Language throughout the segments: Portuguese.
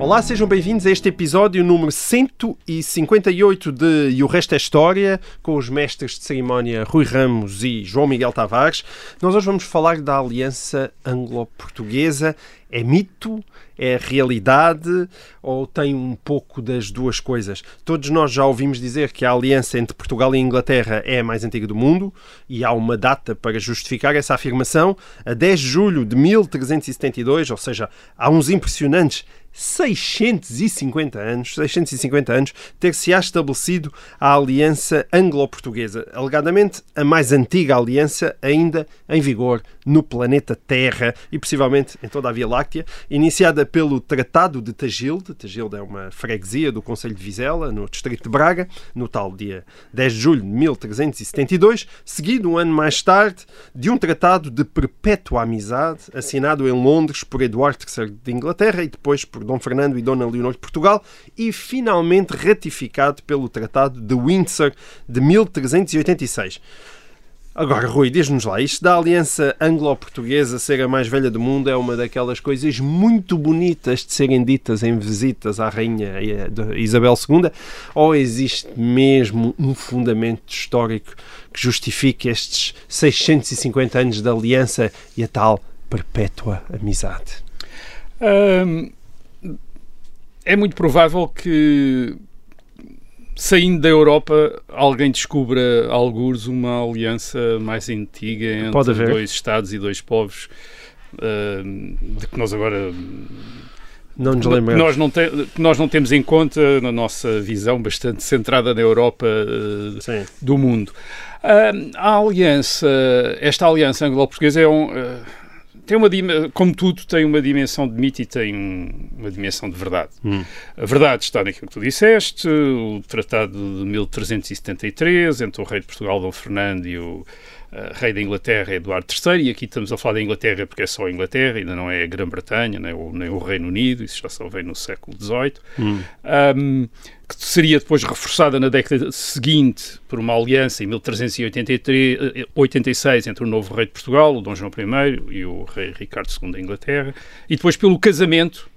Olá, sejam bem-vindos a este episódio número 158 de E o Resto é História, com os mestres de cerimónia Rui Ramos e João Miguel Tavares. Nós hoje vamos falar da Aliança Anglo-Portuguesa. É mito? É realidade? Ou tem um pouco das duas coisas? Todos nós já ouvimos dizer que a aliança entre Portugal e Inglaterra é a mais antiga do mundo e há uma data para justificar essa afirmação. A 10 de julho de 1372, ou seja, há uns impressionantes 650 anos, 650 anos, ter-se-á estabelecido a Aliança Anglo-Portuguesa, alegadamente a mais antiga aliança ainda em vigor no planeta Terra e possivelmente em toda a Via Láctea, iniciada pelo Tratado de Tagilde. Tagilde é uma freguesia do Conselho de Vizela, no distrito de Braga, no tal dia 10 de julho de 1372, seguido um ano mais tarde de um tratado de perpétua amizade assinado em Londres por Eduardo III de Inglaterra e depois por Dom Fernando e Dona Leonor de Portugal e finalmente ratificado pelo Tratado de Windsor de 1386. Agora, Rui, diz-nos lá, isto da aliança anglo-portuguesa ser a mais velha do mundo é uma daquelas coisas muito bonitas de serem ditas em visitas à Rainha Isabel II ou existe mesmo um fundamento histórico que justifique estes 650 anos de aliança e a tal perpétua amizade? Hum, é muito provável que, saindo da Europa, alguém descubra, alguns, uma aliança mais antiga entre dois Estados e dois povos, hum, de que nós agora Não nos que lembramos. nós não, te- nós não temos em conta na nossa visão bastante centrada na Europa Sim. do mundo. Ah, a aliança, esta aliança anglo-portuguesa é um, tem uma como tudo tem uma dimensão de mito e tem um- uma dimensão de verdade. Hum. A verdade está naquilo que tu disseste, o tratado de 1373 entre o rei de Portugal Dom Fernando e o eh, rei da Inglaterra Eduardo III, e aqui estamos a falar da Inglaterra porque é só a Inglaterra, ainda não é a Grã-Bretanha, nem o, nem o Reino Unido, isso já só veio no século XVIII, Hum. um, que seria depois reforçada na década seguinte por uma aliança em 1386 entre o novo rei de Portugal, o Dom João I, e o rei Ricardo II da Inglaterra, e depois pelo casamento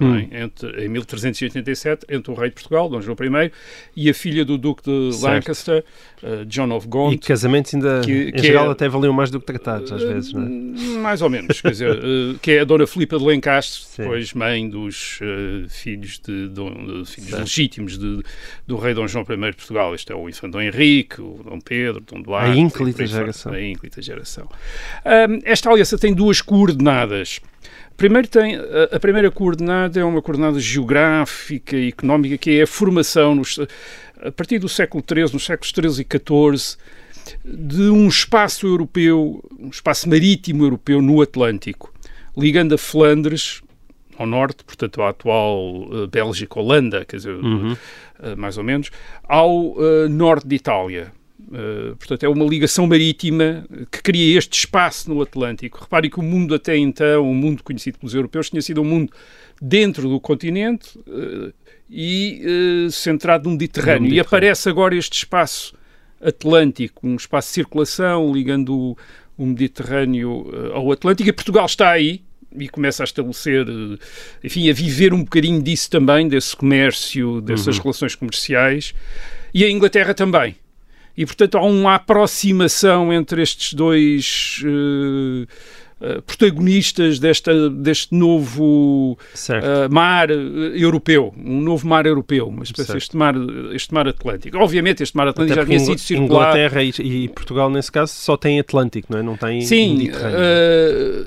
é? entre, em 1387 entre o rei de Portugal, Dom João I, e a filha do Duque de Certo. Lancaster, uh, John of E Gaunt. casamentos ainda, Que- em que geral, é- até valiam mais do que tratados, às vezes, não é? Hum, Mais ou menos, quer dizer, eh, que é a Dona Filipa de Lencastre, Sim. depois mãe dos eh, filhos, de, Dom- de- filhos legítimos de- do rei Dom João I de Portugal. Este é o infante Dom Henrique, o Dom Pedro, Dom Duarte. A ínclita e geração. A ínclita geração. Hum, esta aliança tem duas coordenadas. Primeiro tem, a, a primeira coordenada é uma coordenada geográfica e económica, que é a formação, nos, a partir do século XIII, nos séculos XIII e XIV, de um espaço europeu, um espaço marítimo europeu no Atlântico, ligando a Flandres ao norte, portanto a atual eh, Bélgica-Holanda, quer dizer, eh, mais ou menos, ao eh, norte de Itália. Eh, portanto, é uma ligação marítima que cria este espaço no Atlântico. Repare que o mundo até então, o mundo conhecido pelos europeus, tinha sido um mundo dentro do continente eh, e eh, centrado no Mediterrâneo. No E aparece agora este espaço atlântico, um espaço de circulação ligando o, o Mediterrâneo ao Atlântico. E Portugal está aí e começa a estabelecer, enfim, a viver um bocadinho disso também, desse comércio, dessas relações comerciais. E a Inglaterra também. E, portanto, há uma aproximação entre estes dois eh, eh, protagonistas desta, deste novo eh, mar europeu, um novo mar europeu, Certo. este mar, este mar Atlântico. Obviamente, este mar Atlântico já tinha sido circulado. Inglaterra e, e Portugal, nesse caso, só tem Atlântico, não é? Não tem Sim,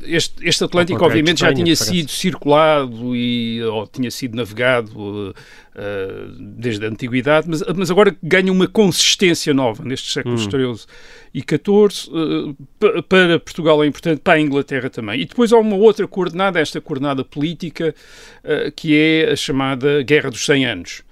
este, este Atlântico obviamente já tinha sido circulado e ou tinha sido navegado eh, desde a antiguidade, mas, mas agora ganha uma consistência nova nestes séculos Hum. XIII e XIV. eh, pa- para Portugal é importante, para a Inglaterra também. E depois há uma outra coordenada, esta coordenada política, eh, que é a chamada Guerra dos 100 Anos.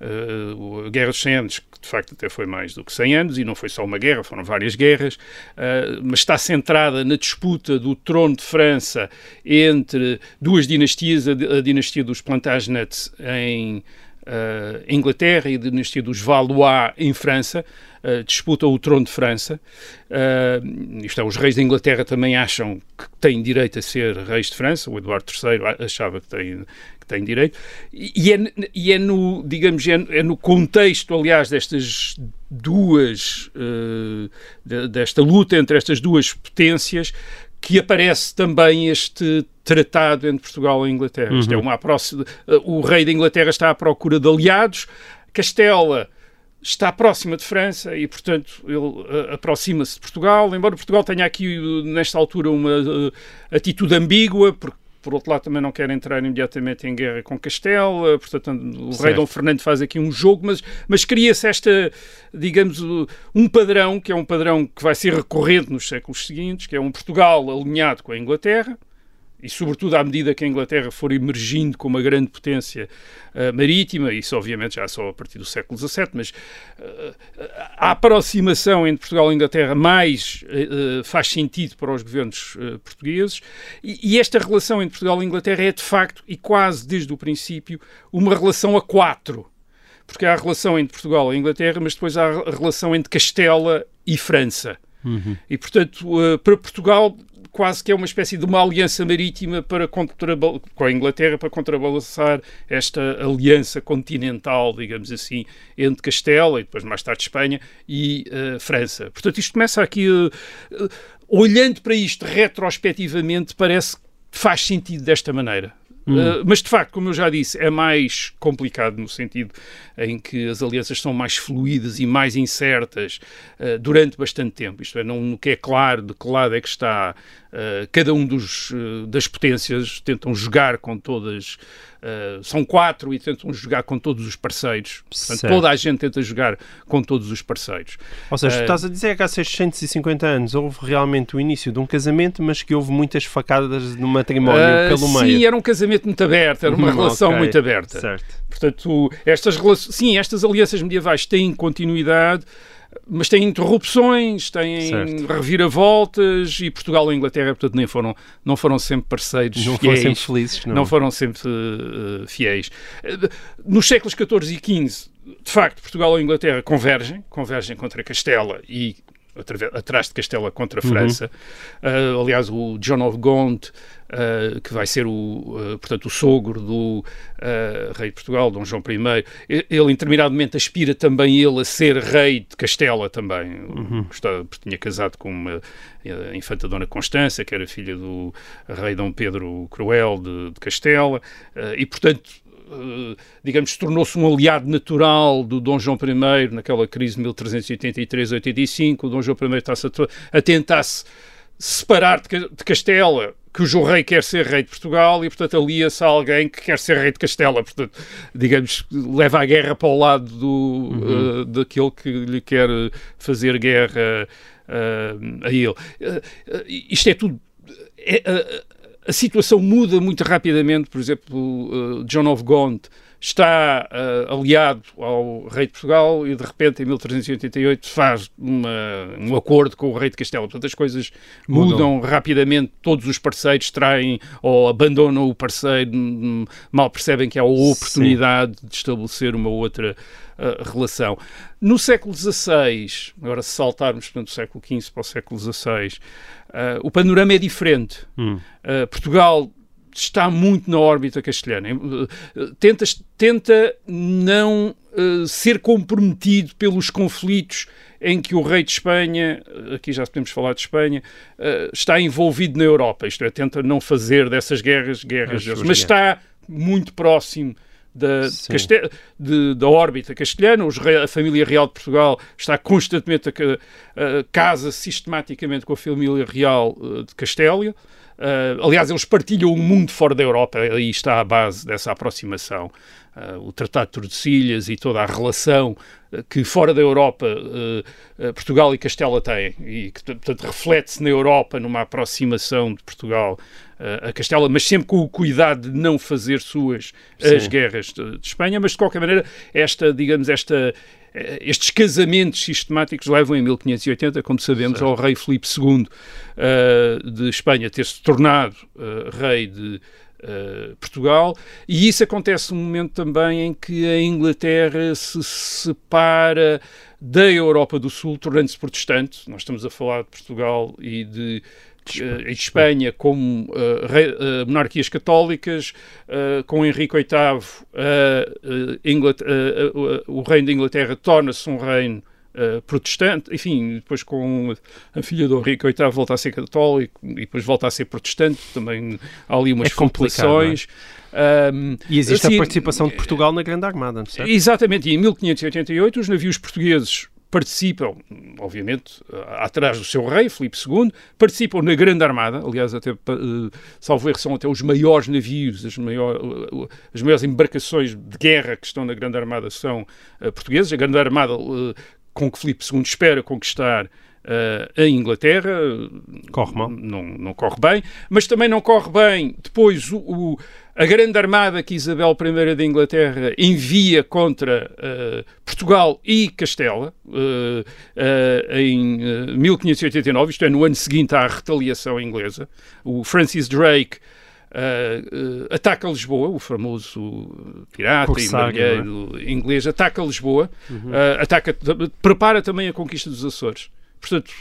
uh, a Guerra dos 100 Anos, que de facto até foi mais do que 100 anos, e não foi só uma guerra, foram várias guerras, uh, mas está centrada na disputa do trono de França entre duas dinastias, a, a dinastia dos Plantagenets em uh, Inglaterra e a dinastia dos Valois em França, uh, disputam o trono de França. Uh, isto é, os reis da Inglaterra também acham que têm direito a ser reis de França, o Eduardo III achava que tem, que tem direito, e é, e é no, digamos, é, é, no contexto, aliás, destas duas, uh, desta luta entre estas duas potências, que aparece também este tratado entre Portugal e Inglaterra. Uhum. Isto é uma próxima, o rei da Inglaterra está à procura de aliados, Castela está próxima de França e, portanto, ele uh, aproxima-se de Portugal, embora Portugal tenha aqui, nesta altura, uma atitude ambígua, porque por outro lado também não quer entrar imediatamente em guerra com Castela, portanto o certo. rei Dom Fernando faz aqui um jogo, mas, mas cria-se esta, digamos, um padrão, que é um padrão que vai ser recorrente nos séculos seguintes, que é um Portugal alinhado com a Inglaterra, e sobretudo à medida que a Inglaterra for emergindo como uma grande potência uh, marítima, isso obviamente já só a partir do século XVII, mas uh, a aproximação entre Portugal e Inglaterra mais uh, faz sentido para os governos portugueses e, e, esta relação entre Portugal e Inglaterra é de facto e quase desde o princípio uma relação a quatro. Porque há a relação entre Portugal e Inglaterra, mas depois há a relação entre Castela e França. Uhum. E, portanto, para Portugal quase que é uma espécie de uma aliança marítima para com a Inglaterra para contrabalançar esta aliança continental, digamos assim, entre Castela e depois mais tarde Espanha e uh, França. Portanto, isto começa aqui, uh, olhando para isto retrospectivamente, parece que faz sentido desta maneira. Hum. Uh, mas de facto, como eu já disse, é mais complicado no sentido em que as alianças são mais fluídas e mais incertas uh, durante bastante tempo. Isto é, não é claro de que lado é que está uh, cada um dos, das potências, tentam jogar com todas Uh, são quatro e tentam jogar com todos os parceiros. Portanto, certo. toda a gente tenta jogar com todos os parceiros. Ou seja, uh, estás a dizer que há 650 anos houve realmente o início de um casamento, mas que houve muitas facadas no matrimónio uh, pelo meio. Sim, era um casamento muito aberto, era uma hum, relação okay. muito aberta. Certo. Portanto, estas, sim, estas alianças medievais têm continuidade mas têm interrupções, têm certo. reviravoltas e Portugal e Inglaterra, portanto, nem foram, não foram sempre parceiros não fiéis. Foram sempre felizes, não. não foram sempre uh, fiéis. Nos séculos XIV e XV, de facto, Portugal e Inglaterra convergem, convergem contra Castela e atrás de Castela contra a uhum. França. Uhum. Uh, aliás, o John of Gaunt, uh, que vai ser o, uh, portanto, o sogro do rei de Portugal, Dom João I, ele interminadamente aspira também ele a ser rei de Castela também, uhum. porque tinha casado com uma infanta Dona Constança, que era filha do rei Dom Pedro Cruel de, de Castela, e portanto eh, digamos, tornou-se um aliado natural do Dom João I naquela crise de 1383-85. O Dom João I está-se a, a tentar -se separar de Castela, que o rei quer ser rei de Portugal e, portanto, alia-se a alguém que quer ser rei de Castela. Portanto, digamos, leva a guerra para o lado do, uhum. uh, daquele que lhe quer fazer guerra uh, a ele. Uh, isto é tudo. É, a situação muda muito rapidamente. Por exemplo, John of Gaunt está uh, aliado ao rei de Portugal e de repente em 1388 faz uma, um acordo com o rei de Castela. Portanto, as coisas mudam, mudam rapidamente, todos os parceiros traem ou abandonam o parceiro, mal percebem que há a oportunidade Sim. de estabelecer uma outra uh, relação. No século XVI, agora se saltarmos portanto, do século XV para o século XVI, Uh, o panorama é diferente. Hum. Portugal está muito na órbita castelhana. Uh, tenta, tenta não ser comprometido pelos conflitos em que o rei de Espanha, aqui já podemos falar de Espanha, está envolvido na Europa. Isto é, tenta não fazer dessas guerras guerras, mas guerras. está muito próximo da, de, da órbita castelhana. Os, a família real de Portugal está constantemente a, a, casa sistematicamente com a família real uh, de Castélia. Uh, aliás, eles partilham o mundo fora da Europa, aí está a base dessa aproximação o Tratado de Tordesilhas e toda a relação que fora da Europa Portugal e Castela têm e que, portanto, reflete-se na Europa numa aproximação de Portugal a Castela, mas sempre com o cuidado de não fazer suas Sim. as guerras de, de, Espanha, mas de qualquer maneira esta, digamos, esta estes casamentos sistemáticos levam em 1580, como sabemos, certo. ao rei Filipe II uh, de Espanha ter-se tornado uh, rei de uh, Portugal, e isso acontece num momento também em que a Inglaterra se separa da Europa do Sul, tornando-se protestante. Nós estamos a falar de Portugal e de em Espanha como uh, rei, uh, monarquias católicas, uh, com Henrique VIII, o reino da Inglaterra torna-se um reino protestante, enfim, depois com a filha do Henrique VIII volta a ser católico e depois volta a ser protestante, também há ali umas é, é? complicações. Um, e existe assim, a participação de Portugal na Grande Armada, não é? Exatamente, e em 1588 os navios portugueses participam, obviamente, atrás do seu rei, Filipe II, participam na Grande Armada, aliás, até, uh, salvo erro, são até os maiores navios, as, maior, uh, as maiores embarcações de guerra que estão na Grande Armada são portugueses. A Grande Armada com que Filipe II espera conquistar uh, a Inglaterra. Corre mal. Não, não corre bem, mas também não corre bem depois o, o a grande armada que Isabel I da Inglaterra envia contra uh, Portugal e Castela uh, uh, em 1589, isto é, no ano seguinte à retaliação inglesa. O Francis Drake ataca Lisboa, o famoso pirata e marinheiro é? inglês, ataca Lisboa, uhum. ataca, prepara também a conquista dos Açores portanto,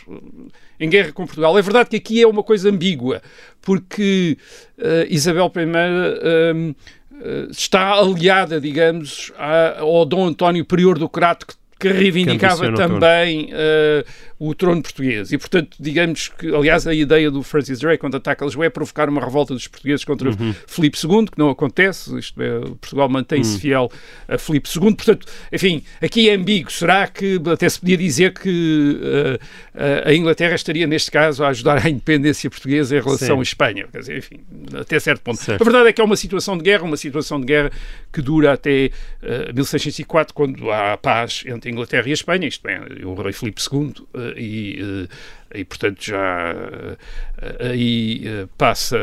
em guerra com Portugal. É verdade que aqui é uma coisa ambígua, porque uh, Isabel I uh, uh, está aliada, digamos, ao Dom António Prior do Crato, que reivindicava também uh, o trono português. E, portanto, digamos que, aliás, a ideia do Francis Drake, quando ataca Lisboa, é provocar uma revolta dos portugueses contra uhum. Filipe II, que não acontece, isto é, Portugal mantém-se uhum. fiel a Filipe II. Portanto, enfim, aqui é ambíguo. Será que até se podia dizer que uh, a Inglaterra estaria, neste caso, a ajudar a independência portuguesa em relação Sim. à Espanha? Quer dizer, enfim, até certo ponto. Certo. A verdade é que é uma situação de guerra, uma situação de guerra que dura até uh, 1604, quando há paz entre Inglaterra e a Espanha, isto é, o rei Filipe II, eh, e, eh, e portanto já eh, aí passa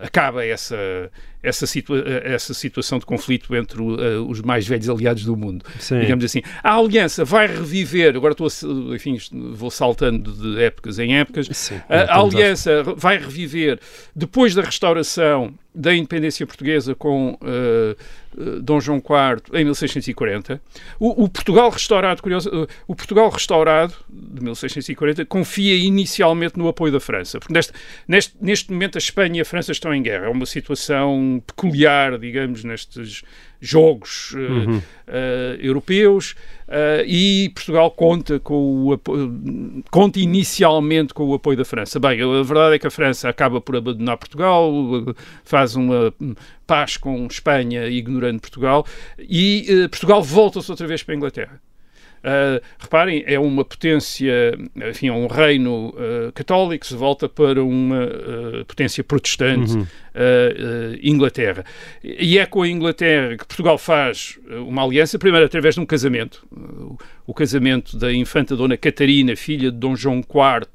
acaba essa, essa, situa essa situação de conflito entre uh, os mais velhos aliados do mundo. Sim. Digamos assim. A aliança vai reviver, agora estou a, enfim, vou saltando de épocas em épocas, Sim, a, a aliança vai reviver depois da restauração da independência portuguesa com uh, Dom João IV em 1640. O, o Portugal restaurado, curioso, uh, o Portugal restaurado de 1640 confia inicialmente no apoio da França, porque neste, neste, neste momento a Espanha e a França estão em guerra. É uma situação peculiar, digamos, nestes jogos uh, uhum. uh, europeus uh, e Portugal conta com o conta inicialmente com o apoio da França. Bem, a verdade é que a França acaba por abandonar Portugal, faz uma paz com Espanha ignorando Portugal e Portugal volta-se outra vez para a Inglaterra. Uh, reparem, é uma potência, enfim, é um reino uh, católico, se volta para uma uh, potência protestante, uhum. Inglaterra. E é com a Inglaterra que Portugal faz uma aliança, primeiro através de um casamento, o casamento da infanta Dona Catarina, filha de Dom João IV,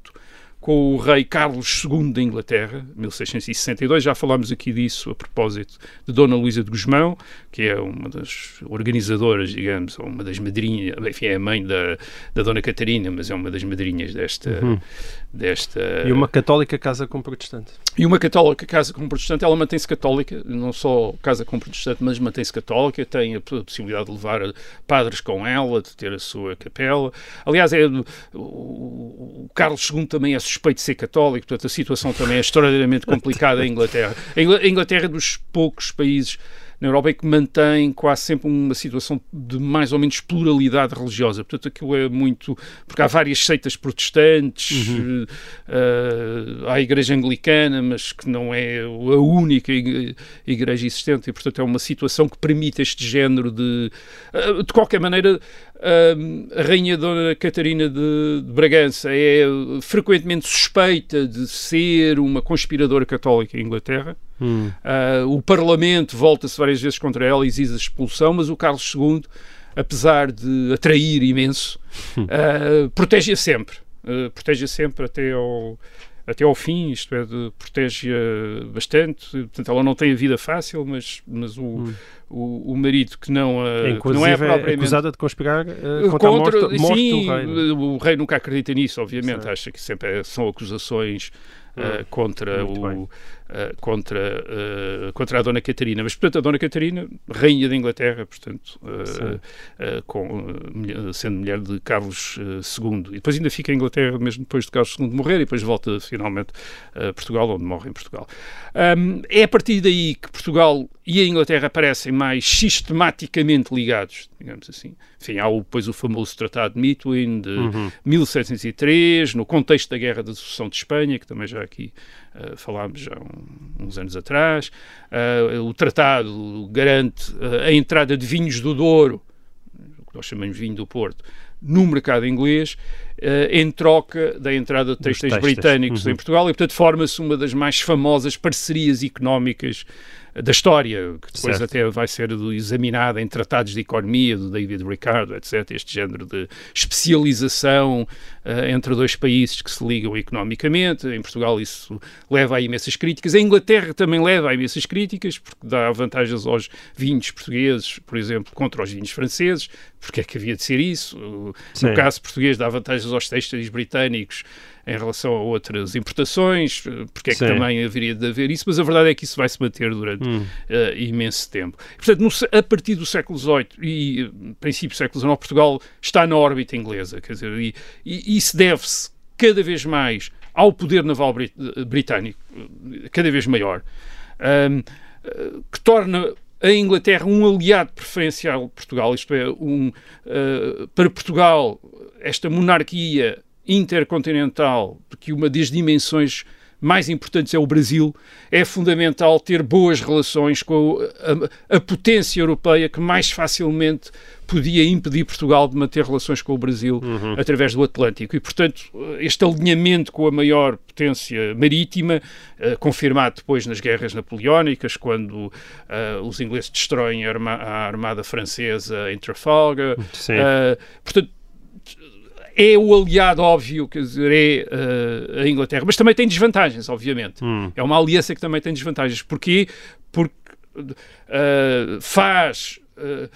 com o rei Carlos II da Inglaterra, 1662. Já falámos aqui disso a propósito de Dona Luísa de Guzmão, que é uma das organizadoras, digamos, ou uma das madrinhas, enfim, é a mãe da, da Dona Catarina, mas é uma das madrinhas desta, uhum. Desta... E uma católica casa com protestante. E uma católica casa com protestante, ela mantém-se católica, não só casa com protestante, mas mantém-se católica, tem a possibilidade de levar padres com ela, de ter a sua capela. Aliás, é, o, Carlos II também é suspeito de ser católico, portanto a situação também é extraordinariamente complicada em Inglaterra. A Inglaterra é dos poucos países na Europa é que mantém quase sempre uma situação de mais ou menos pluralidade religiosa. Portanto, aquilo é muito. Porque há várias seitas protestantes, uhum. uh, há a Igreja Anglicana, mas que não é a única igreja existente, e portanto é uma situação que permite este género de. Uh, de qualquer maneira, uh, a Rainha Dona Catarina de, de Bragança é frequentemente suspeita de ser uma conspiradora católica em Inglaterra. Hum. Uh, o Parlamento volta-se várias vezes contra ela e exige a expulsão, mas o Carlos II, apesar de atrair imenso, uh, protege-a sempre. Uh, protege-a sempre até ao, até ao fim, isto é, protege-a bastante. Portanto, ela não tem a vida fácil, mas, mas o, Hum. o, o marido que não, a, que não é é propriamente acusada de conspirar eh, contra, a morte, morte sim, do rei. o rei nunca acredita nisso, obviamente. Sim. Acha que sempre é- são acusações uh, contra, Muito bem. o, uh, contra, uh, contra a Dona Catarina. Mas, portanto, a Dona Catarina, rainha da Inglaterra, portanto, uh, com, sendo mulher de Carlos II. E depois ainda fica em Inglaterra mesmo depois de Carlos II morrer e depois volta finalmente a Portugal, onde morre em Portugal. Um, é a partir daí que Portugal e a Inglaterra aparecem mais sistematicamente ligados, digamos assim. Enfim, há o, depois o famoso Tratado de Mitwin de 1703, no contexto da Guerra da Sucessão de Espanha, que também já aqui uh, falámos já um- uns anos atrás. Uh, o tratado garante uh, a entrada de vinhos do Douro, o que nós chamamos de vinho do Porto, no mercado inglês, eh, em troca da entrada de textos britânicos Uhum. em Portugal, e portanto forma-se uma das mais famosas parcerias económicas eh, da história, que depois Certo. até vai ser examinada em tratados de economia do David Ricardo, etc. Este género de especialização eh, entre dois países que se ligam economicamente. Em Portugal isso leva a imensas críticas. A Inglaterra também leva a imensas críticas, porque dá vantagens aos vinhos portugueses, por exemplo, contra os vinhos franceses. Porque é que havia de ser isso? Uh, Sim. No caso português, dá vantagens aos têxteis britânicos em relação a outras importações, uh, porque é que Sim. também haveria de haver isso, mas a verdade é que isso vai se manter durante Hum. uh, imenso tempo. Portanto, no a partir do século XVIII e uh, princípio do século XIX, Portugal está na órbita inglesa, quer dizer, e, e isso deve-se cada vez mais ao poder naval brit- britânico, cada vez maior, um, que torna a Inglaterra um aliado preferencial de Portugal, isto é, um, uh, para Portugal, esta monarquia intercontinental, que uma das dimensões mais importantes é o Brasil, é fundamental ter boas relações com a, a potência europeia que mais facilmente podia impedir Portugal de manter relações com o Brasil através do Atlântico. E, portanto, este alinhamento com a maior potência marítima, eh, confirmado depois nas guerras napoleónicas, quando eh, os ingleses destroem a, arma- a armada francesa em Trafalgar. Eh, portanto, é o aliado óbvio, quer dizer, é eh, a Inglaterra, mas também tem desvantagens, obviamente. Hum. É uma aliança que também tem desvantagens. Porquê? Porque eh, faz, eh,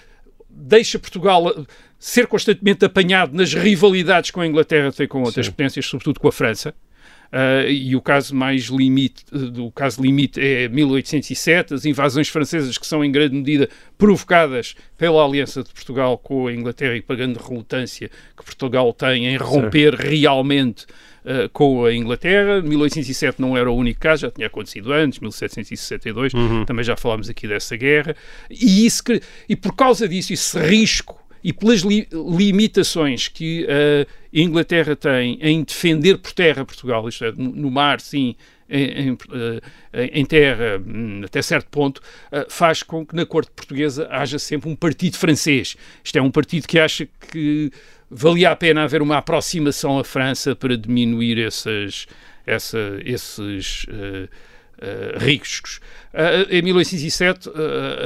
deixa Portugal ser constantemente apanhado nas rivalidades com a Inglaterra tem com outras Sim. potências, sobretudo com a França. Uh, e o caso mais limite, do caso limite é 1807, as invasões francesas que são em grande medida provocadas pela aliança de Portugal com a Inglaterra e pagando relutância que Portugal tem em romper realmente uh, com a Inglaterra. 1807 não era o único caso, já tinha acontecido antes, 1762, também já falámos aqui dessa guerra. E, isso e por causa disso, esse risco e pelas li- limitações que a Inglaterra tem em defender por terra Portugal, isto é, no, mar, sim, em, em, eh, em terra, hum, até certo ponto, eh, faz com que na corte portuguesa haja sempre um partido francês. Isto é um partido que acha que valia a pena haver uma aproximação à França para diminuir essas, essa, esses eh, eh, riscos. Uh, em 1807, uh,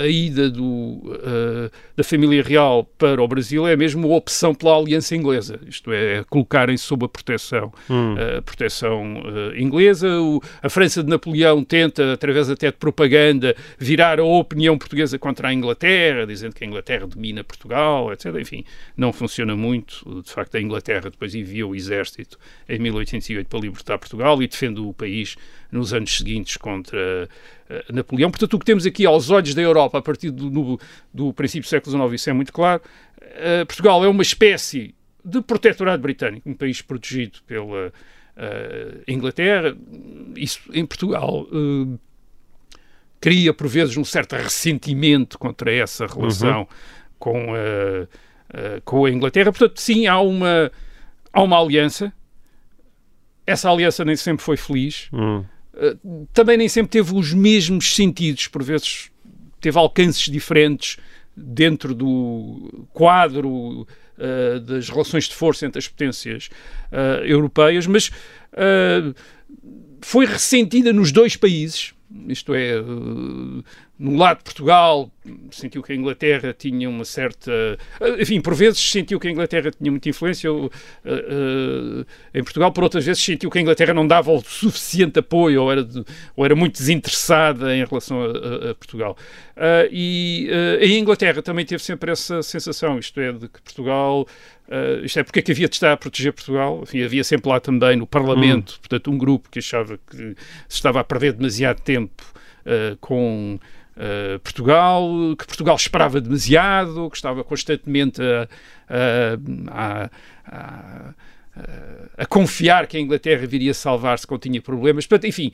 a ida do, uh, da família real para o Brasil é mesmo uma opção pela aliança inglesa, isto é, colocarem sob a proteção, uh, proteção uh, inglesa. O- a França de Napoleão tenta, através até de propaganda, virar a opinião portuguesa contra a Inglaterra, dizendo que a Inglaterra domina Portugal, etc. Enfim, não funciona muito. De facto, a Inglaterra depois envia o exército em 1808 para libertar Portugal e defende o país nos anos seguintes contra eh, Napoleão. Portanto, o que temos aqui aos olhos da Europa, a partir do, no- do princípio do século XIX, isso é muito claro. Eh, Portugal é uma espécie de protetorado britânico, um país protegido pela eh, Inglaterra. Isso em Portugal cria, por vezes, um certo ressentimento contra essa relação com, a, a- com a Inglaterra. Portanto, sim, há uma, há uma aliança. Essa aliança nem sempre foi feliz Hum. Também nem sempre teve os mesmos sentidos, por vezes teve alcances diferentes dentro do quadro uh, das relações de força entre as potências uh, europeias, mas uh, foi ressentida nos dois países, isto é, uh, no lado de Portugal, sentiu que a Inglaterra tinha uma certa. Uh, enfim, por vezes sentiu que a Inglaterra tinha muita influência uh, em Portugal, por outras vezes sentiu que a Inglaterra não dava o suficiente apoio ou era, de, ou era muito desinteressada em relação a, a, a Portugal. e a Inglaterra também teve sempre essa sensação, isto é, de que Portugal. Uh, isto é, porque é que havia de estar a proteger Portugal? Enfim, havia sempre lá também no Parlamento, hum. portanto, um grupo que achava que se estava a perder demasiado tempo uh, com uh, Portugal, que Portugal esperava demasiado, que estava constantemente a, a, a, a confiar que a Inglaterra viria salvar-se quando tinha problemas. Portanto, enfim,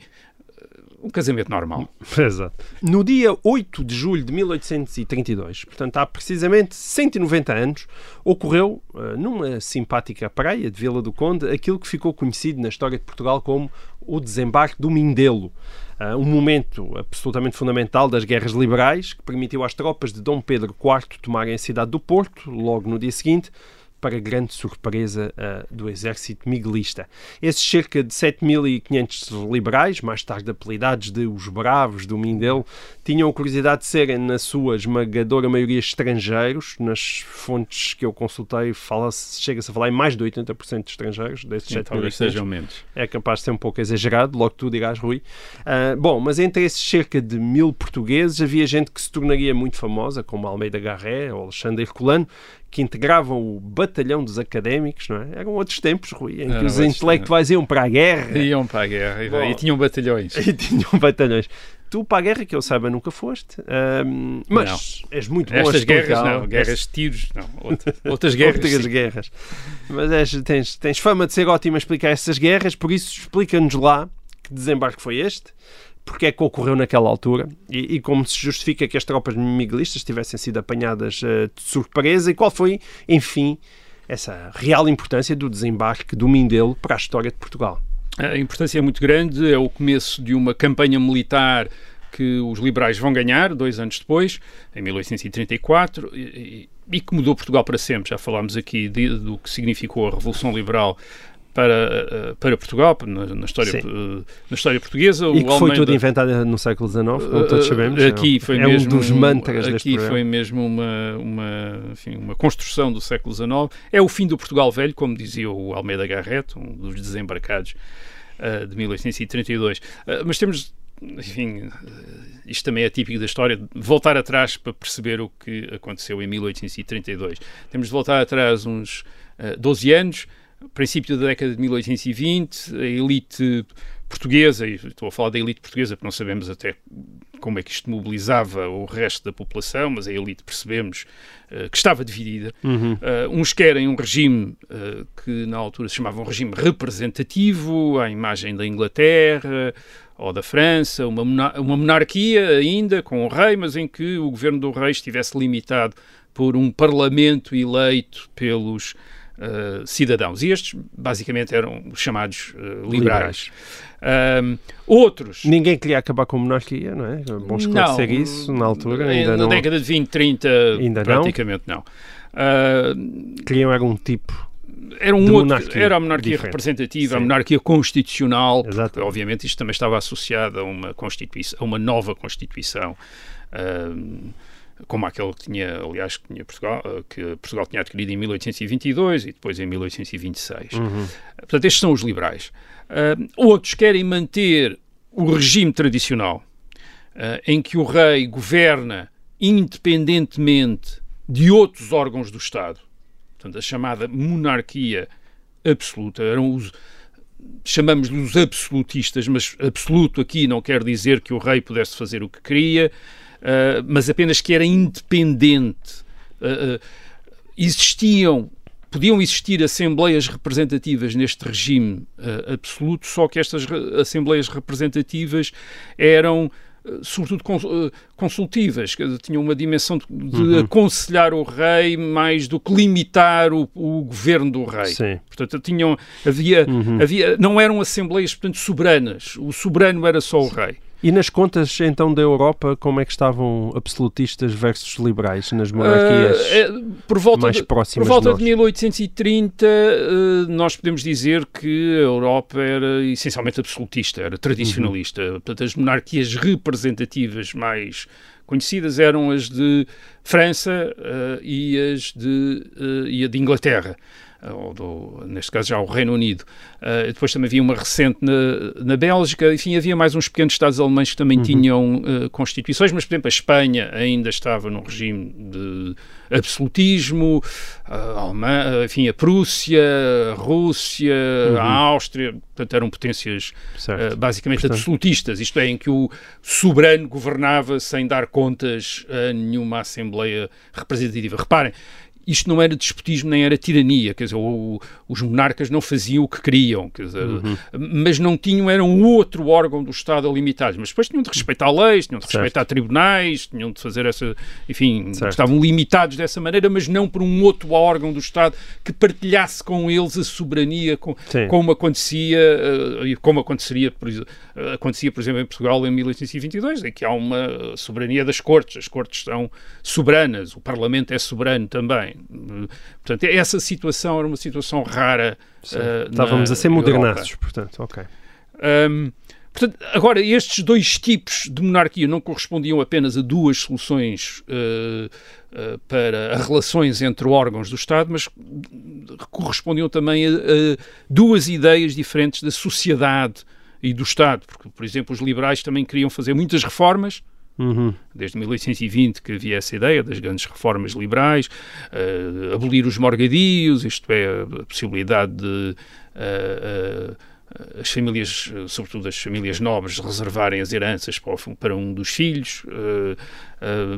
um casamento normal. Exato. No dia 8 de julho de 1832, portanto há precisamente 190 anos, ocorreu, uh, numa simpática praia de Vila do Conde, aquilo que ficou conhecido na história de Portugal como o desembarque do Mindelo. Uh, um momento absolutamente fundamental das guerras liberais que permitiu às tropas de Dom Pedro IV tomarem a cidade do Porto, logo no dia seguinte, para grande surpresa uh, do exército miguelista. Esses cerca de 7.500 liberais, mais tarde apelidados de os Bravos do Mindelo, tinham a curiosidade de serem, na sua esmagadora maioria, estrangeiros. Nas fontes que eu consultei, chega-se a falar em mais de 80% de estrangeiros, desses 7.500. É capaz de ser um pouco exagerado, logo tu dirás, Rui. Uh, bom, mas entre esses cerca de mil portugueses, havia gente que se tornaria muito famosa, como Almeida Garré ou Alexandre Herculano, que integravam o batalhão dos académicos, não é? Eram outros tempos, Rui, em que os intelectuais iam para a guerra. Iam para a guerra Bom, e tinham batalhões. E tinham batalhões. Tu para a guerra, que eu saiba, nunca foste, um, mas não. és muito bom Estas guerras não, guerras de tiros, não. Outras, outras guerras. Outras guerras. Mas és, tens, tens fama de ser ótimo a explicar essas guerras, por isso explica-nos lá que desembarque foi este porque é que ocorreu naquela altura e, e, como se justifica que as tropas miguelistas tivessem sido apanhadas uh, de surpresa e qual foi, enfim, essa real importância do desembarque do Mindelo para a história de Portugal. A importância é muito grande, é o começo de uma campanha militar que os liberais vão ganhar dois anos depois, em 1834, e, e que mudou Portugal para sempre. Já falámos aqui de, do que significou a Revolução Liberal para, eh, para Portugal, na, na história, eh, na história portuguesa. E que foi Almeida, tudo inventado no século XIX, como todos sabemos. Aqui foi é mesmo, um dos mantras Aqui foi mesmo uma, uma, enfim, uma construção do século XIX. É o fim do Portugal Velho, como dizia o Almeida Garrett, um dos desembarcados uh, de 1832. Uh, mas temos enfim, isto também é típico da história, voltar atrás para perceber o que aconteceu em 1832. Temos de voltar atrás uns uh, 12 anos, princípio da década de 1820, a elite portuguesa, e estou a falar da elite portuguesa porque não sabemos até como é que isto mobilizava o resto da população, mas a elite percebemos uh, que estava dividida. Uhum. Uh, uns querem um regime uh, que na altura se chamava um regime representativo, à imagem da Inglaterra ou da França, uma, uma monarquia ainda com o rei, mas em que o governo do rei estivesse limitado por um parlamento eleito pelos uh, cidadãos. E estes, basicamente, eram os chamados uh, liberais. Um, outros. Ninguém queria acabar com a monarquia, não é? bom esclarecer não, isso na altura. Ainda na não... década de 20, 30, ainda praticamente não. não. Queriam algum tipo era um outro, era a monarquia diferente. representativa, Sim. a monarquia constitucional, porque, obviamente isto também estava associado a uma constituição, a uma nova constituição. Uh, como aquele que tinha, aliás, que, tinha Portugal, eh, que Portugal tinha adquirido em 1822 e depois em 1826. Uhum. Portanto, estes são os liberais. Uh, outros querem manter o regime tradicional, uh, em que o rei governa independentemente de outros órgãos do Estado. Portanto, a chamada monarquia absoluta. Eram os, chamamos-lhe os absolutistas, mas absoluto aqui não quer dizer que o rei pudesse fazer o que queria, mas apenas que era independente. Uh, existiam, podiam existir assembleias representativas neste regime absoluto, só que estas assembleias representativas eram sobretudo consultivas, que tinham uma dimensão de, uhum. aconselhar o rei mais do que limitar o, o governo do rei. Sim. Portanto, tinham, havia, uhum. havia, não eram assembleias, portanto, soberanas. O soberano era só o rei. E nas contas, então, da Europa, como é que estavam absolutistas versus liberais nas monarquias uh, por volta mais de, próximas Por volta de, de 1830, uh, nós podemos dizer que a Europa era essencialmente absolutista, era tradicionalista. Uhum. Portanto, as monarquias representativas mais conhecidas eram as de França uh, e as de, e a de Inglaterra. Ou do, neste caso já o Reino Unido. Uh, depois também havia uma recente na, na Bélgica, enfim, havia mais uns pequenos Estados alemães que também uhum. tinham uh, constituições, mas, por exemplo, a Espanha ainda estava num regime de absolutismo, a Alemanha, enfim, a Prússia, a Rússia, uhum. a Áustria, portanto eram potências uh, basicamente portanto... absolutistas, isto é, em que o soberano governava sem dar contas a nenhuma Assembleia representativa. Reparem, isto não era despotismo nem era tirania, quer dizer, o, os monarcas não faziam o que queriam, quer dizer, uhum. mas não tinham, eram outro órgão do Estado a limitar mas depois tinham de respeitar leis, tinham de certo. respeitar tribunais, tinham de fazer essa, enfim, certo. estavam limitados dessa maneira, mas não por um outro órgão do Estado que partilhasse com eles a soberania, com, como acontecia, eh, como aconteceria, por, acontecia, por exemplo, em Portugal em 1822, em que há uma soberania das cortes, as cortes são soberanas, o Parlamento é soberano também. Portanto, essa situação era uma situação rara. Uh, Estávamos a ser modernados, portanto, ok. Um, portanto, agora, estes dois tipos de monarquia não correspondiam apenas a duas soluções uh, uh, para as relações entre órgãos do Estado, mas correspondiam também a, a duas ideias diferentes da sociedade e do Estado. Porque, por exemplo, os liberais também queriam fazer muitas reformas, Uhum. Desde 1820 que havia essa ideia das grandes reformas liberais, uh, abolir os morgadios, isto é, a possibilidade de uh, uh, as famílias, sobretudo as famílias nobres, reservarem as heranças para, um dos filhos, uh,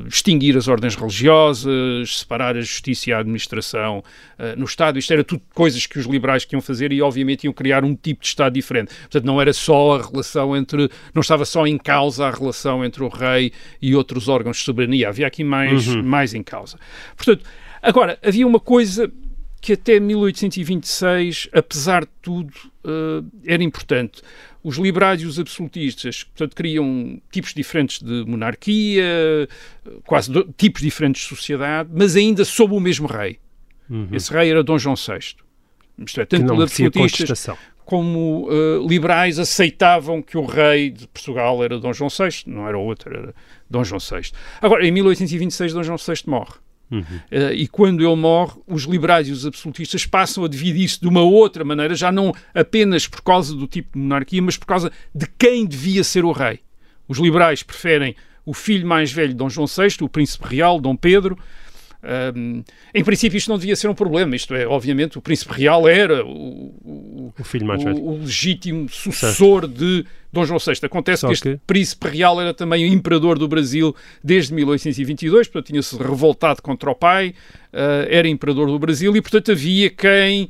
uh, extinguir as ordens religiosas, separar a justiça e a administração no Estado. Isto era tudo coisas que os liberais queriam fazer e, obviamente, iam criar um tipo de Estado diferente. Portanto, não era só a relação entre. não estava só em causa a relação entre o rei e outros órgãos de soberania. Havia aqui mais, uhum. mais em causa. Portanto, agora, havia uma coisa que até 1826, apesar de tudo, uh, era importante. Os liberais e os absolutistas, portanto, criam tipos diferentes de monarquia, quase do, tipos diferentes de sociedade, mas ainda sob o mesmo rei. Uhum. Esse rei era Dom João VI. Isto é, tanto os absolutistas como uh, liberais aceitavam que o rei de Portugal era Dom João VI, não era outro, era Dom João VI. Agora, em 1826, Dom João VI morre. Uhum. Uh, e quando ele morre, os liberais e os absolutistas passam a dividir-se de uma outra maneira, já não apenas por causa do tipo de monarquia, mas por causa de quem devia ser o rei. Os liberais preferem o filho mais velho de Dom João VI, o príncipe real, Dom Pedro, um, em princípio, isto não devia ser um problema. Isto é, obviamente, o príncipe real era o, o, o filho mais velho. O, legítimo sucessor certo. de Dom João VI. Acontece Só que este que... príncipe real era também o imperador do Brasil desde 1822, portanto, tinha-se revoltado contra o pai, uh, era imperador do Brasil e, portanto, havia quem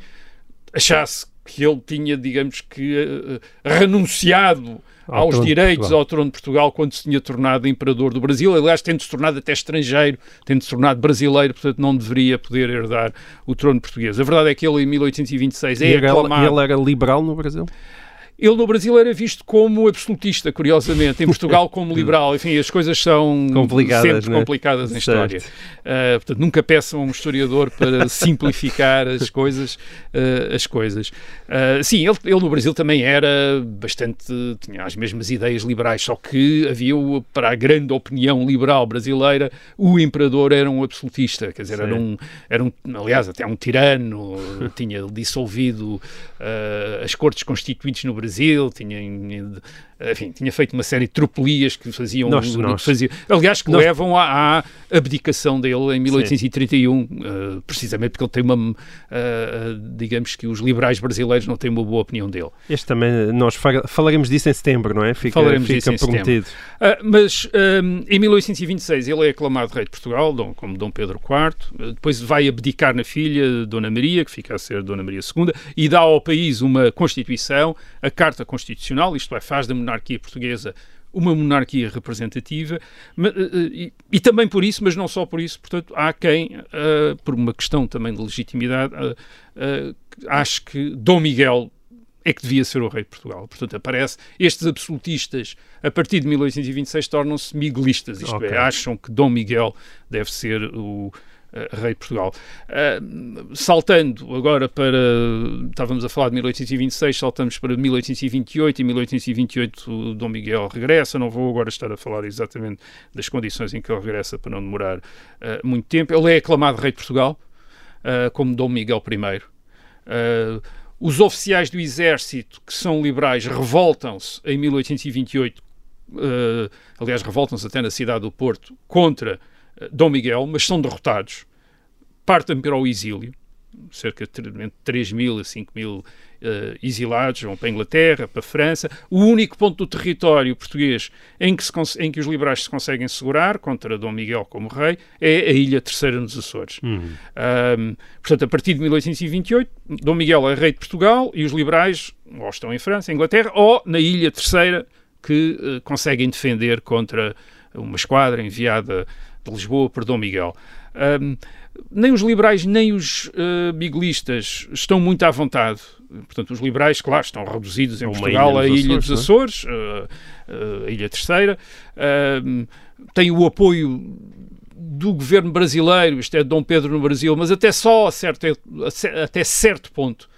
achasse que ele tinha, digamos que, uh, renunciado ao aos direitos ao trono de Portugal quando se tinha tornado imperador do Brasil. Aliás, tendo-se tornado até estrangeiro, tendo-se tornado brasileiro, portanto não deveria poder herdar o trono português. A verdade é que ele, em 1826, é aclamado... E ele era liberal no Brasil? Ele no Brasil era visto como absolutista, curiosamente, em Portugal como liberal. Enfim, as coisas são complicadas, sempre né? complicadas certo. história. Uh, portanto, nunca peçam a um historiador para simplificar as coisas. Uh, as coisas. Uh, sim, ele, ele, no Brasil também era bastante. tinha as mesmas ideias liberais, só que havia, para a grande opinião liberal brasileira, o imperador era um absolutista, quer dizer, era um, era um. aliás, até um tirano, tinha dissolvido as cortes constituintes no Brasil Brasil, tinha, enfim, tinha feito uma série de tropelias que faziam. Nós, nós. Fazia, aliás, que nós... levam à, à, abdicação dele em 1831, uh, precisamente porque ele tem uma. Uh, digamos que os liberais brasileiros não têm uma boa opinião dele. Este também, nós falaremos disso em setembro, não é? Fica, Falaremos fica disso prometido. Uh, mas em 1826 ele é aclamado rei de Portugal, dom, como Dom Pedro IV, depois vai abdicar na filha, Dona Maria, que fica a ser Dona Maria II, e dá ao país uma Constituição, a Carta Constitucional, isto é, faz da monarquia portuguesa uma monarquia representativa eh, eh, e, e, também por isso, mas não só por isso, portanto, há quem, uh, por uma questão também de legitimidade, uh, uh, ache que Dom Miguel é que devia ser o rei de Portugal. Portanto, aparece, estes absolutistas, a partir de 1826, tornam-se miguelistas, isto Ok. é, acham que Dom Miguel deve ser o rei de Portugal. Uh, saltando agora para, estávamos a falar de 1826, saltamos para 1828, e 1828 o Dom Miguel regressa, não vou agora estar a falar exatamente das condições em que ele regressa para não demorar uh, muito tempo. Ele é aclamado rei de Portugal, como Dom Miguel I. Os oficiais do exército, que são liberais, revoltam-se em 1828, uh, aliás, revoltam-se até na cidade do Porto, contra uh, Dom Miguel, mas são derrotados, partem para o exílio, cerca de entre 3 mil a 5 mil uh, exilados, vão para a Inglaterra, para a França. O único ponto do território português em que, se, em que os liberais se conseguem segurar contra Dom Miguel como rei é a Ilha Terceira nos Açores. Uhum. Um, portanto, a partir de 1828, Dom Miguel é rei de Portugal e os liberais ou estão em França, em Inglaterra, ou na Ilha Terceira que uh, conseguem defender contra uma esquadra enviada de Lisboa por Dom Miguel. Um, nem os liberais nem os uh, miguelistas estão muito à vontade. Portanto, os liberais, claro, estão reduzidos em Uma Portugal ilha à dos Ilha Açores, dos Açores, uh, uh, a Ilha Terceira. tem o apoio do governo brasileiro, isto é, Dom Pedro no Brasil, mas até só a certo, até certo ponto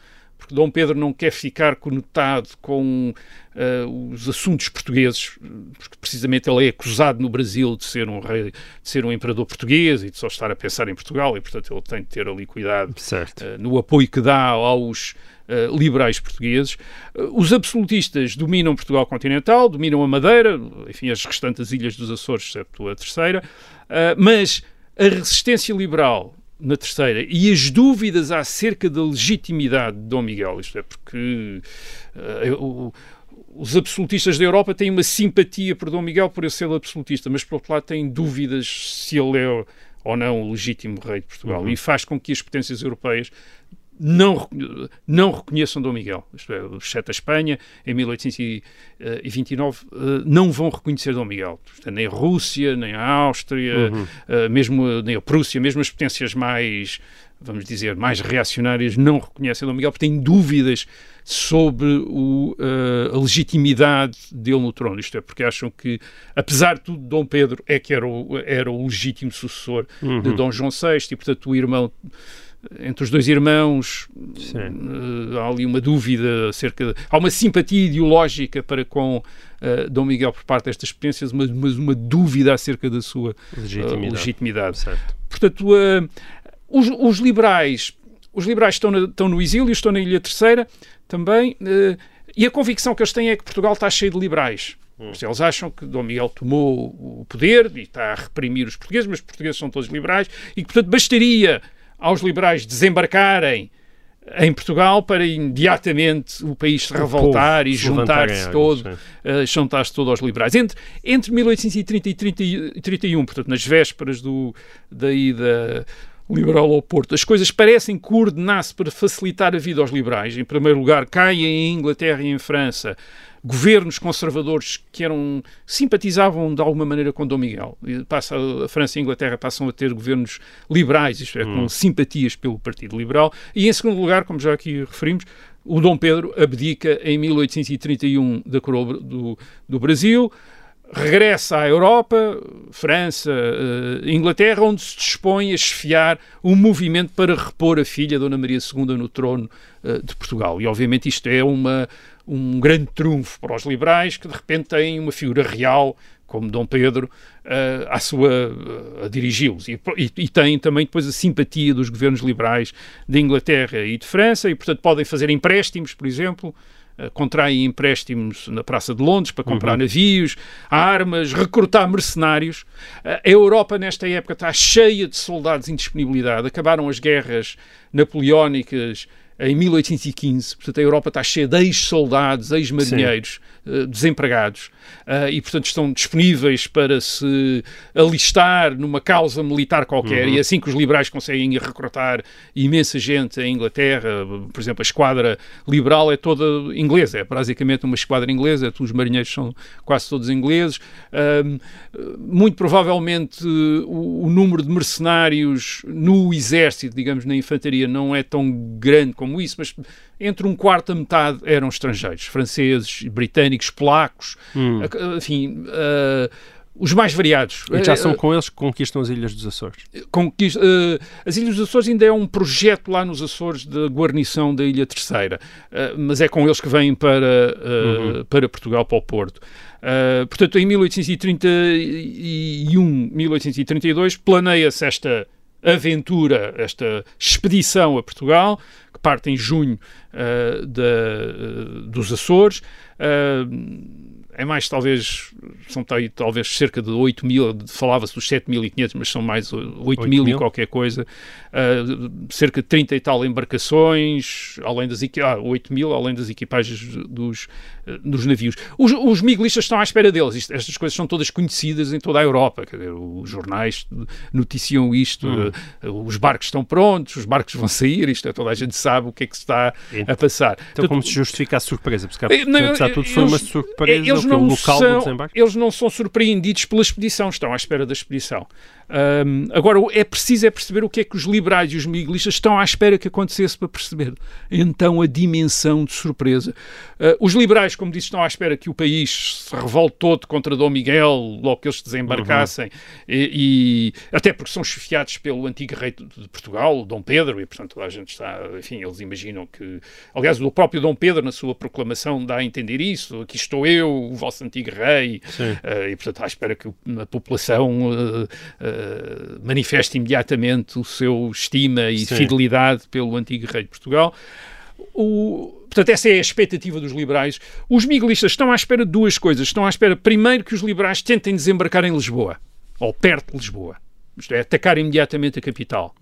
Dom Pedro não quer ficar conotado com uh, os assuntos portugueses, porque precisamente ele é acusado no Brasil de ser um rei, de ser um imperador português e de só estar a pensar em Portugal, e portanto ele tem de ter ali cuidado uh, no apoio que dá aos uh, liberais portugueses. os absolutistas dominam Portugal continental, dominam a Madeira, enfim, as restantes ilhas dos Açores, exceto a terceira, mas a resistência liberal na terceira, e as dúvidas acerca da legitimidade de Dom Miguel, isto é, porque uh, os absolutistas da Europa têm uma simpatia por Dom Miguel por ele ser absolutista, mas por outro lado têm dúvidas se ele é ou não o legítimo rei de Portugal, uhum. e faz com que as potências europeias não, não reconheçam Dom Miguel, isto é, exceto a Espanha, em 1829, não vão reconhecer Dom Miguel. Nem a Rússia, nem a Áustria, uhum. mesmo nem a Prússia, mesmo as potências mais, vamos dizer, mais reacionárias não reconhecem Dom Miguel porque têm dúvidas sobre o, a legitimidade dele no trono. Isto é, porque acham que, apesar de tudo, Dom Pedro é que era o, era o legítimo sucessor uhum. de Dom João VI e, portanto, o irmão entre os dois irmãos uh, há ali uma dúvida acerca de, há uma simpatia ideológica para com uh, Dom Miguel por parte destas potências mas, mas uma dúvida acerca da sua legitimidade, uh, legitimidade. portanto os, os, liberais os liberais estão, na, estão, no exílio estão na Ilha Terceira também e a convicção que eles têm é que Portugal está cheio de liberais Hum. Eles acham que Dom Miguel tomou o poder e está a reprimir os portugueses, mas os portugueses são todos liberais e que, portanto, bastaria aos liberais desembarcarem em Portugal para imediatamente o país se revoltar e juntar-se todo, uh, juntar todo aos liberais. Entre, entre 1830 e 30, 31, portanto, nas vésperas do, da ida liberal ao Porto, as coisas parecem coordenar-se para facilitar a vida aos liberais. Em primeiro lugar, caem em Inglaterra e em França governos conservadores que eram simpatizavam de alguma maneira com Dom Miguel. Passa, a França e a Inglaterra passam a ter governos liberais, isto é, hum. com simpatias pelo Partido Liberal. E em segundo lugar, como já aqui referimos, o Dom Pedro abdica em 1831 da coroa do, do Brasil, regressa à Europa, França, uh, Inglaterra, onde se dispõe a esfiar um movimento para repor a filha, Dona Maria II, no trono uh, de Portugal. E obviamente isto é uma, um grande trunfo para os liberais que de repente têm uma figura real como Dom Pedro à sua uh, a dirigi-los e, e, e têm também depois a simpatia dos governos liberais de Inglaterra e de França e portanto podem fazer empréstimos, por exemplo, contraem empréstimos na Praça de Londres para comprar uhum. navios, armas, recrutar mercenários. a Europa nesta época está cheia de soldados em disponibilidade. Acabaram as guerras napoleónicas em 1815. Portanto, a Europa está cheia de ex-soldados, ex-marinheiros uh, desempregados uh, e, portanto, estão disponíveis para se alistar numa causa militar qualquer. Uhum. E assim que os liberais conseguem recrutar imensa gente em Inglaterra, por exemplo, a esquadra liberal é toda inglesa, é basicamente uma esquadra inglesa, os marinheiros são quase todos ingleses. Uh, muito provavelmente o, o número de mercenários no exército, digamos, na infantaria, não é tão grande como isso, mas entre um quarto a metade eram estrangeiros, franceses, britânicos, polacos, Hum. enfim, ah, os mais variados. E já são com eles que conquistam as Ilhas dos Açores. eh, as Ilhas dos Açores ainda é um projeto lá nos Açores de guarnição da Ilha Terceira, Eh, mas é com eles que vêm para, eh, para Portugal, para o Porto. Portanto, em 1831, 1832, planeia-se esta aventura, esta expedição a Portugal, que parte em junho da, dos Açores. É mais, talvez, são tal- talvez cerca de 8 mil, falava-se dos 7.500, mas são mais 8 mil e mil? qualquer coisa, uh, cerca de 30 e tal embarcações, além das, ah, 8 mil, além das equipagens dos, uh, dos navios. Os, os miguelistas estão à espera deles, Isto- estas coisas são todas conhecidas em toda a Europa, dizer, os jornais noticiam isto, uh, os barcos estão prontos, os barcos vão sair, isto é, toda a gente sabe o que é que se está a passar. Então, Portanto, como se justifica a surpresa? Porque, eh, apesar de tudo, foi uma surpresa eles não local são. Eles não são surpreendidos pela expedição, estão à espera da expedição. Ahm, agora, é preciso é perceber o que é que os liberais e os miguelistas estão à espera que acontecesse para perceber. Então, a dimensão de surpresa. Ah, os liberais, como disse, estão à espera que o país se revolte todo contra Dom Miguel, logo que eles desembarcassem, e, e- até porque são chefiados pelo antigo rei de Portugal, Dom Pedro, e portanto toda a gente está, enfim, eles imaginam que, aliás, o próprio Dom Pedro, na sua proclamação, dá a entender isso, aqui estou eu, o vosso antigo rei, eh, e portanto à espera que a população eh, eh, manifeste imediatamente o seu estima e Sim. fidelidade pelo antigo rei de Portugal. O- portanto, essa é a expectativa dos liberais. Os miguelistas estão à espera de duas coisas. Estão à espera, primeiro, que os liberais tentem desembarcar em Lisboa, ou perto de Lisboa. Isto é, atacar imediatamente a capital.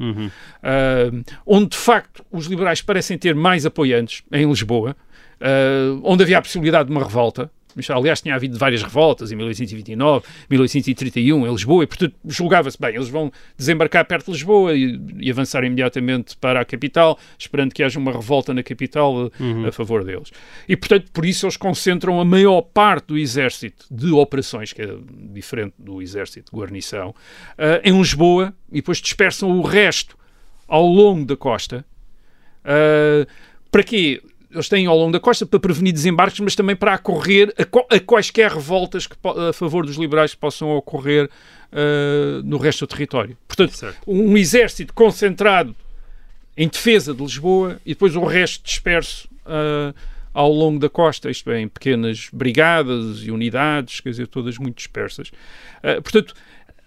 Ah, onde, de facto, os liberais parecem ter mais apoiantes, em Lisboa, ah, onde havia a possibilidade de uma revolta. Aliás, tinha havido várias revoltas em 1829, 1831, em Lisboa, e portanto julgava-se bem, eles vão desembarcar perto de Lisboa e, e avançar imediatamente para a capital, esperando que haja uma revolta na capital eh, a favor deles. E portanto, por isso eles concentram a maior parte do exército de operações, que é diferente do exército de guarnição, eh, em Lisboa e depois dispersam o resto ao longo da costa. Uh, para quê? Eles têm ao longo da costa para prevenir desembarques, mas também para acorrer a, a quaisquer revoltas que a favor dos liberais que possam ocorrer uh, no resto do território. Portanto, Certo. um exército concentrado em defesa de Lisboa e depois o resto disperso uh, ao longo da costa, isto é, em pequenas brigadas e unidades, quer dizer, todas muito dispersas. Uh, portanto,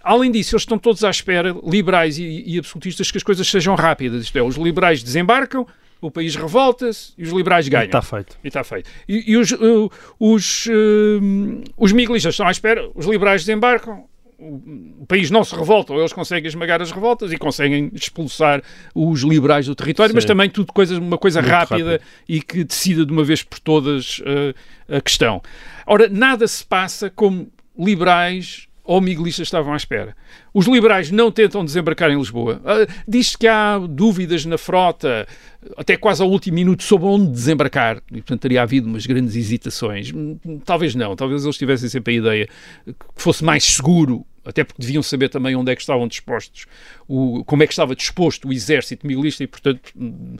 Além disso, eles estão todos à espera, liberais e, e absolutistas, que as coisas sejam rápidas. Isto é, os liberais desembarcam, o país revolta-se e os liberais ganham. Está feito. E está feito. E, e os, uh, os, uh, os miguelistas estão à espera, os liberais desembarcam, o, país não se revolta, ou eles conseguem esmagar as revoltas e conseguem expulsar os liberais do território, mas Sim. também tudo coisa, uma coisa rápida e que decida de uma vez por todas uh, a questão. Ora, nada se passa como liberais ou miguelistas estavam à espera. Os liberais não tentam desembarcar em Lisboa. Ah, Diz-se que há dúvidas na frota, até quase ao último minuto, sobre onde desembarcar. E, portanto, teria havido umas grandes hesitações. Hum, Talvez não. Talvez eles tivessem sempre a ideia que fosse mais seguro, até porque deviam saber também onde é que estavam dispostos, o, como é que estava disposto o exército miguelista e, portanto, hum,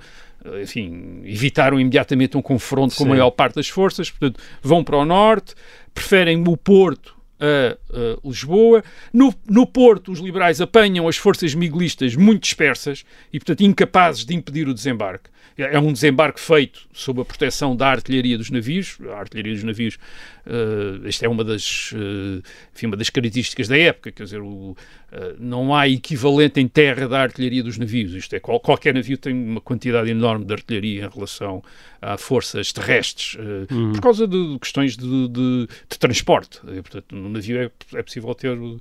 enfim, evitaram imediatamente um confronto com a Sim. maior parte das forças. Portanto, vão para o norte, preferem o Porto a, Lisboa. No, no Porto, os liberais apanham as forças miguelistas muito dispersas e, portanto, incapazes de impedir o desembarque. É é um desembarque feito sob a proteção da artilharia dos navios. A artilharia dos navios, eh, esta é uma das, eh, enfim, uma das características da época, quer dizer, o, não há equivalente em terra da artilharia dos navios. Isto é, qual- qualquer navio tem uma quantidade enorme de artilharia em relação a forças terrestres, eh, por causa de, questões de, de- de transporte. Eh, portanto, no navio é, é possível ter eh,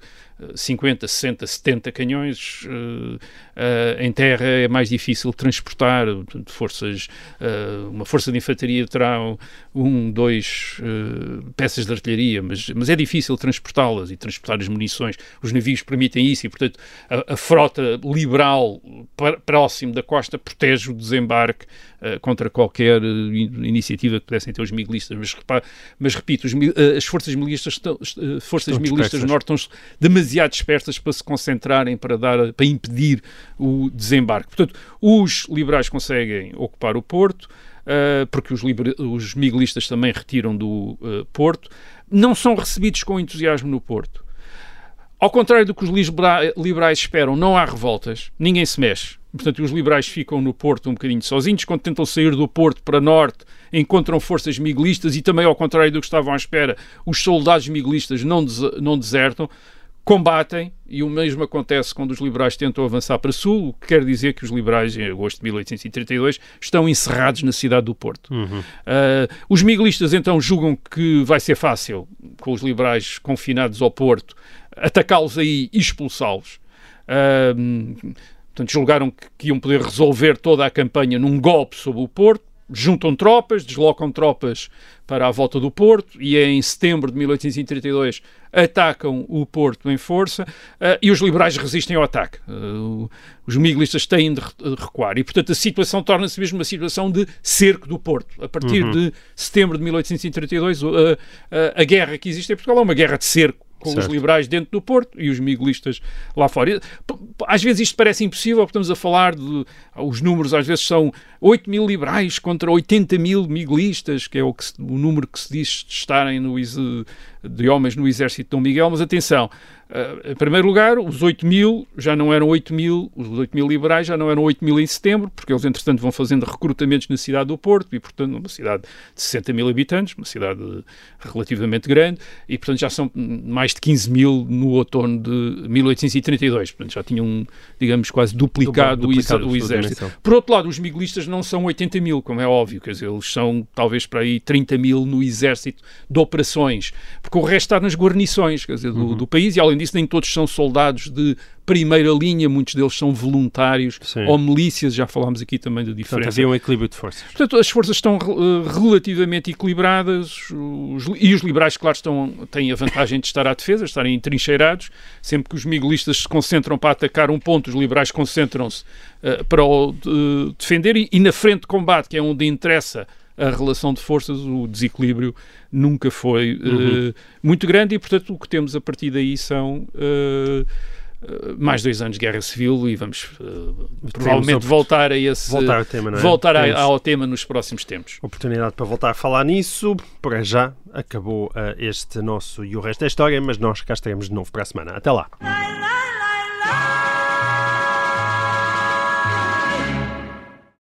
50, 60, 70 canhões. eh, eh, em terra é mais difícil transportar. Portanto, forças, eh, uma força de infantaria terá um, dois peças de artilharia, mas, mas é difícil transportá-las e transportar as munições. Os navios permitem isso e, portanto, a, a frota liberal próximo da costa protege o desembarque eh, contra qualquer eh, in- iniciativa que pudessem ter os miguelistas. Mas, mas repito, os eh, as forças miguelistas, estão- forças Estão miguelistas do norte estão demasiado dispersas para se concentrarem para, dar, para impedir o desembarque. Portanto, os liberais conseguem ocupar o Porto, porque os, os, miguelistas também retiram do uh, Porto, não são recebidos com entusiasmo no Porto. Ao contrário do que os liberais esperam, não há revoltas, ninguém se mexe. Portanto, os liberais ficam no Porto um bocadinho sozinhos. Quando tentam sair do Porto para norte, encontram forças miguelistas e também, ao contrário do que estavam à espera, os soldados miguelistas não, des não desertam, combatem, e o mesmo acontece quando os liberais tentam avançar para sul, o que quer dizer que os liberais, em agosto de 1832, estão encerrados na cidade do Porto. Uhum. Uh, os miguelistas então julgam que vai ser fácil, com os liberais confinados ao Porto, atacá-los aí e expulsá-los. Uh, Portanto, julgaram que, que iam poder resolver toda a campanha num golpe sobre o Porto, juntam tropas, deslocam tropas para a volta do Porto e em setembro de 1832 atacam o Porto em força uh, e os liberais resistem ao ataque. Uh, os miguelistas têm de recuar e, portanto, a situação torna-se mesmo uma situação de cerco do Porto. A partir uhum. de setembro de 1832, uh, a guerra que existe em Portugal é uma guerra de cerco com certo. os liberais dentro do Porto e os miguelistas lá fora. Às vezes isto parece impossível, porque estamos a falar de. Os números às vezes são 8 mil liberais contra 80 mil miguelistas, que é o, que o número que se diz de estarem no, de homens no exército de Dom Miguel, mas atenção, uh, em primeiro lugar, os 8 mil já não eram 8 mil, os 8 mil liberais já não eram 8 mil em setembro, porque eles entretanto vão fazendo recrutamentos na cidade do Porto, e portanto uma cidade de 60 mil habitantes, uma cidade relativamente grande, e portanto já são mais de 15 mil no outono de 1832, portanto já tinham, digamos, quase duplicado, duplicado o, exército. Por outro lado, os miguelistas não são 80 mil, como é óbvio, quer dizer, eles são talvez para aí 30 mil no exército de operações, porque o resto está nas guarnições quer dizer, do, uhum. do, país e, além disso, nem todos são soldados de primeira linha, muitos deles são voluntários Sim. ou milícias, já falámos aqui também da diferença. Portanto, havia um equilíbrio de forças. Portanto, as forças estão uh, relativamente equilibradas os, e os liberais, claro, estão, têm a vantagem de estar à defesa, estarem entrincheirados. Sempre que os miguelistas se concentram para atacar um ponto, os liberais concentram-se uh, para o uh, defender e, e na frente de combate, que é onde interessa a relação de forças, o desequilíbrio nunca foi uhum. uh, muito grande e, portanto, o que temos a partir daí são. Uh, mais dois anos de guerra civil e vamos uh, provavelmente voltar a esse voltar, ao tema, é? voltar a, ao tema nos próximos tempos. Oportunidade para voltar a falar nisso. Por já acabou uh, este nosso e o resto da história, mas nós cá estaremos de novo para a semana. Até lá.